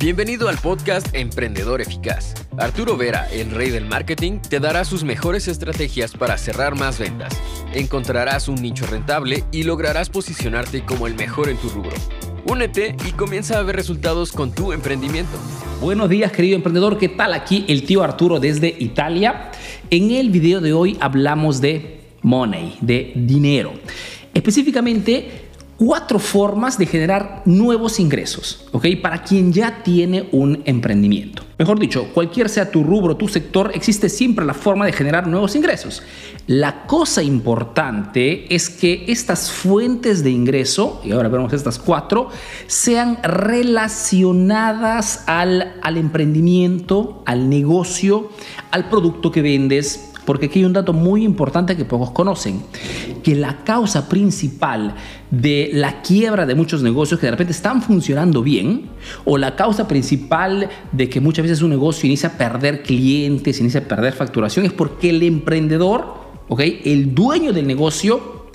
Bienvenido al podcast Emprendedor Eficaz. Arturo Vera, el rey del marketing, te dará sus mejores estrategias para cerrar más ventas. Encontrarás un nicho rentable y lograrás posicionarte como el mejor en tu rubro. Únete y comienza a ver resultados con tu emprendimiento. Buenos días querido emprendedor, ¿qué tal? Aquí el tío Arturo desde Italia. En el video de hoy hablamos de money, de dinero. Específicamente cuatro formas de generar nuevos ingresos, ¿ok? Para quien ya tiene un emprendimiento. Mejor dicho, cualquier sea tu rubro, tu sector, existe siempre la forma de generar nuevos ingresos. La cosa importante es que estas fuentes de ingreso, y ahora vemos estas cuatro, sean relacionadas al, al emprendimiento, al negocio, al producto que vendes, porque aquí hay un dato muy importante que pocos conocen, que la causa principal de la quiebra de muchos negocios que de repente están funcionando bien, o la causa principal de que muchas veces un negocio inicia a perder clientes, inicia a perder facturación, es porque el emprendedor, ¿ok? El dueño del negocio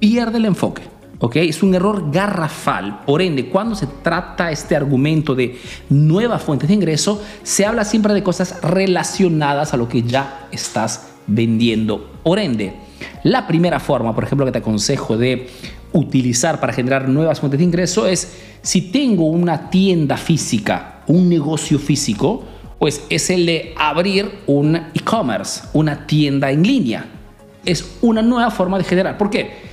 pierde el enfoque. ¿Ok? Es un error garrafal. Por ende, cuando se trata este argumento de nuevas fuentes de ingreso, se habla siempre de cosas relacionadas a lo que ya estás vendiendo. Por ende, la primera forma, por ejemplo, que te aconsejo de utilizar para generar nuevas fuentes de ingreso es si tengo una tienda física, un negocio físico, pues es el de abrir un e-commerce, una tienda en línea. Es una nueva forma de generar. ¿Por qué?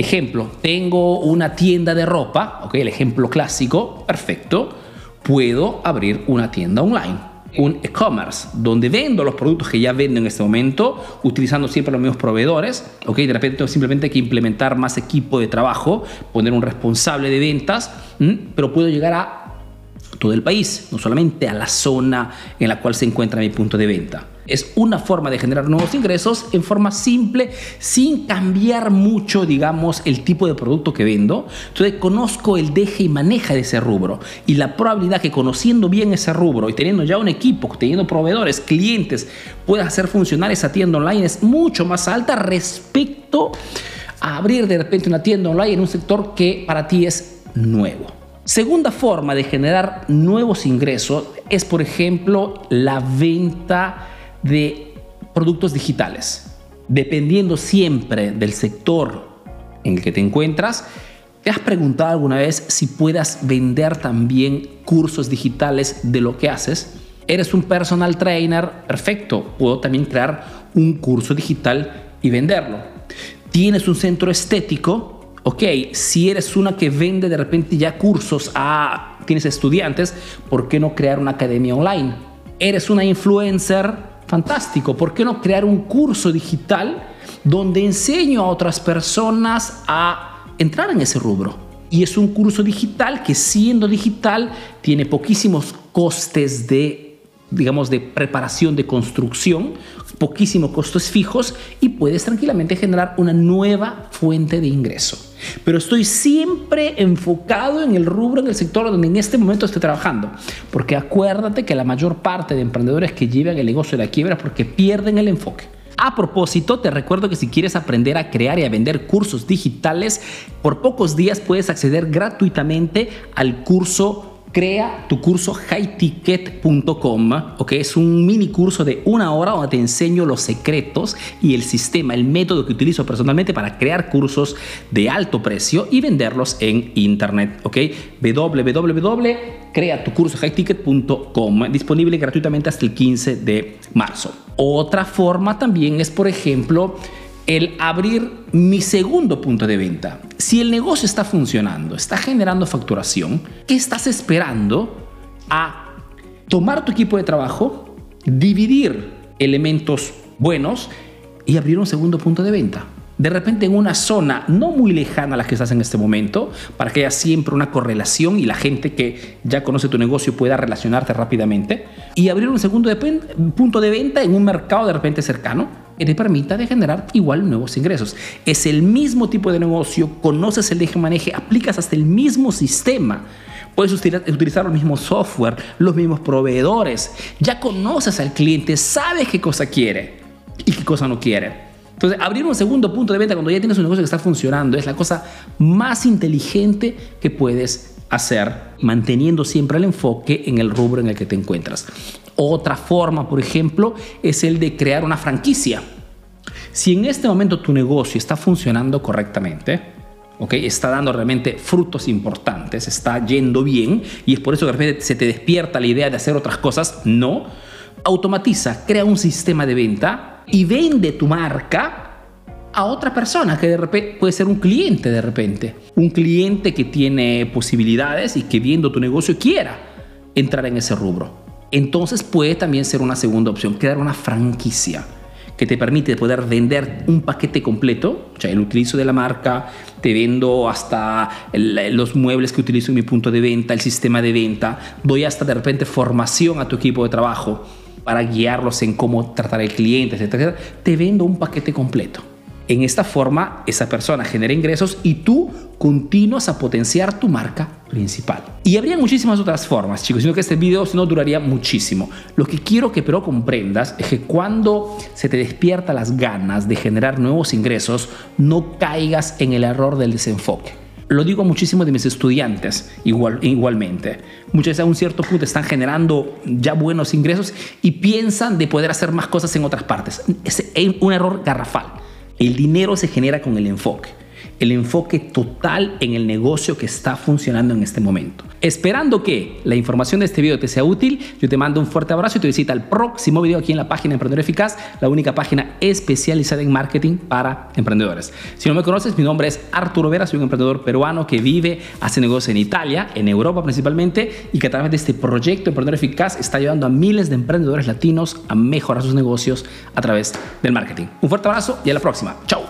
Ejemplo, tengo una tienda de ropa, ok, el ejemplo clásico, perfecto. Puedo abrir una tienda online, un e-commerce, donde vendo los productos que ya vendo en este momento, utilizando siempre los mismos proveedores, ok, de repente simplemente hay que implementar más equipo de trabajo, poner un responsable de ventas, pero puedo llegar a todo el país, no solamente a la zona en la cual se encuentra mi punto de venta. Es una forma de generar nuevos ingresos en forma simple, sin cambiar mucho, digamos, el tipo de producto que vendo. Entonces conozco el deje y maneja de ese rubro. Y la probabilidad que conociendo bien ese rubro y teniendo ya un equipo, teniendo proveedores, clientes, pueda hacer funcionar esa tienda online es mucho más alta respecto a abrir de repente una tienda online en un sector que para ti es nuevo. Segunda forma de generar nuevos ingresos es, por ejemplo, la venta de productos digitales. Dependiendo siempre del sector en el que te encuentras, ¿te has preguntado alguna vez si puedas vender también cursos digitales de lo que haces? ¿Eres un personal trainer? Perfecto, puedo también crear un curso digital y venderlo. ¿Tienes un centro estético? ok, si eres una que vende de repente ya cursos a, tienes estudiantes, ¿por qué no crear una academia online? Eres una influencer, fantástico, ¿por qué no crear un curso digital donde enseño a otras personas a entrar en ese rubro? Y es un curso digital que siendo digital tiene poquísimos costes de digamos, de preparación de construcción, poquísimos costos fijos y puedes tranquilamente generar una nueva fuente de ingreso. Pero estoy siempre enfocado en el rubro, en el sector donde en este momento estoy trabajando. Porque acuérdate que la mayor parte de emprendedores que llevan el negocio de la quiebra es porque pierden el enfoque. A propósito, te recuerdo que si quieres aprender a crear y a vender cursos digitales, por pocos días puedes acceder gratuitamente al curso crea tu curso highticket.com, ¿ok? Es un mini curso de una hora donde te enseño los secretos y el sistema, el método que utilizo personalmente para crear cursos de alto precio y venderlos en internet, ¿ok? www.creatucursohighticket.com, disponible gratuitamente hasta el 15 de marzo. Otra forma también es, por ejemplo, el abrir mi segundo punto de venta. Si el negocio está funcionando, está generando facturación, ¿qué estás esperando a tomar tu equipo de trabajo, dividir elementos buenos y abrir un segundo punto de venta? De repente en una zona no muy lejana a la que estás en este momento, para que haya siempre una correlación y la gente que ya conoce tu negocio pueda relacionarte rápidamente, y abrir un segundo punto de venta en un mercado de repente cercano que te permita de generar igual nuevos ingresos. Es el mismo tipo de negocio, conoces el eje maneje, aplicas hasta el mismo sistema. Puedes utilizar los mismos software, los mismos proveedores. Ya conoces al cliente, sabes qué cosa quiere y qué cosa no quiere. Entonces, abrir un segundo punto de venta cuando ya tienes un negocio que está funcionando es la cosa más inteligente que puedes hacer manteniendo siempre el enfoque en el rubro en el que te encuentras. Otra forma, por ejemplo, es el de crear una franquicia. Si en este momento tu negocio está funcionando correctamente, ¿okay? está dando realmente frutos importantes, está yendo bien y es por eso que de repente se te despierta la idea de hacer otras cosas, no. Automatiza, crea un sistema de venta y vende tu marca a otra persona que de repente puede ser un cliente de repente. Un cliente que tiene posibilidades y que viendo tu negocio quiera entrar en ese rubro. Entonces puede también ser una segunda opción, crear una franquicia que te permite poder vender un paquete completo, o sea, el utilizo de la marca, te vendo hasta los muebles que utilizo en mi punto de venta, el sistema de venta, doy hasta de repente formación a tu equipo de trabajo para guiarlos en cómo tratar al cliente, etcétera, te vendo un paquete completo. En esta forma, esa persona genera ingresos y tú continúas a potenciar tu marca principal. Y habría muchísimas otras formas, chicos, sino que este video no duraría muchísimo. Lo que quiero que pero comprendas es que cuando se te despierta las ganas de generar nuevos ingresos, no caigas en el error del desenfoque. Lo digo muchísimo de mis estudiantes, igual, igualmente. Muchas veces a un cierto punto están generando ya buenos ingresos y piensan de poder hacer más cosas en otras partes. Es un error garrafal. El dinero se genera con el enfoque. El enfoque total en el negocio que está funcionando en este momento. Esperando que la información de este video te sea útil, yo te mando un fuerte abrazo y te visita al próximo video aquí en la página Emprendedor Eficaz, la única página especializada en marketing para emprendedores. Si no me conoces, mi nombre es Arturo Vera, soy un emprendedor peruano que vive, hace negocio en Italia, en Europa principalmente, y que a través de este proyecto Emprendedor Eficaz está ayudando a miles de emprendedores latinos a mejorar sus negocios a través del marketing. Un fuerte abrazo y a la próxima. Chao.